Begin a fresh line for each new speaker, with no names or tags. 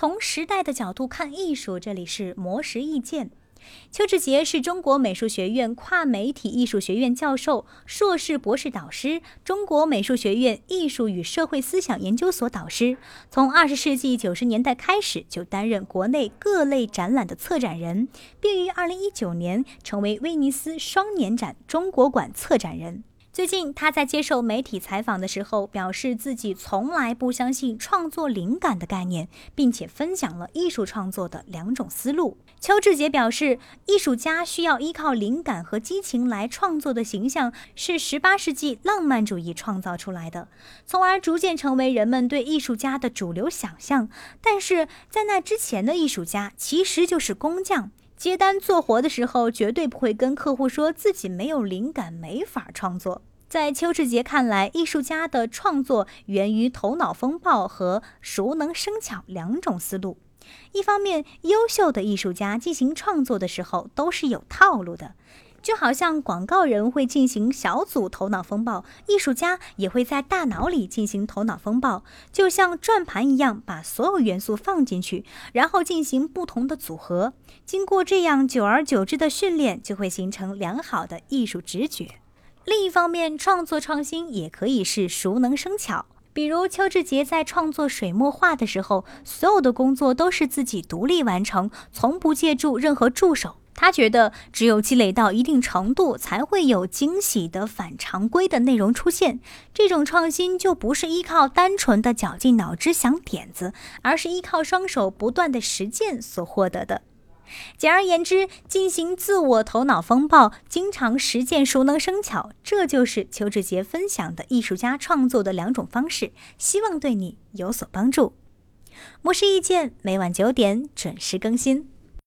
从时代的角度看艺术，这里是魔石意见。邱志杰是中国美术学院跨媒体艺术学院教授、硕士、博士导师，中国美术学院艺术与社会思想研究所导师。从二十世纪九十年代开始，就担任国内各类展览的策展人，并于二零一九年成为威尼斯双年展中国馆策展人。最近，他在接受媒体采访的时候，表示自己从来不相信创作灵感的概念，并且分享了艺术创作的两种思路。邱志杰表示，艺术家需要依靠灵感和激情来创作的形象，是十八世纪浪漫主义创造出来的，从而逐渐成为人们对艺术家的主流想象。但是在那之前的艺术家，其实就是工匠。接单做活的时候，绝对不会跟客户说自己没有灵感，没法创作。在邱志杰看来，艺术家的创作源于头脑风暴和熟能生巧两种思路。一方面，优秀的艺术家进行创作的时候都是有套路的。就好像广告人会进行小组头脑风暴，艺术家也会在大脑里进行头脑风暴，就像转盘一样，把所有元素放进去，然后进行不同的组合。经过这样久而久之的训练，就会形成良好的艺术直觉。另一方面，创作创新也可以是熟能生巧，比如邱志杰在创作水墨画的时候，所有的工作都是自己独立完成，从不借助任何助手。他觉得，只有积累到一定程度，才会有惊喜的反常规的内容出现。这种创新就不是依靠单纯的绞尽脑汁想点子，而是依靠双手不断的实践所获得的。简而言之，进行自我头脑风暴，经常实践熟能生巧，这就是邱志杰分享的艺术家创作的两种方式。希望对你有所帮助。模式意见每晚九点准时更新。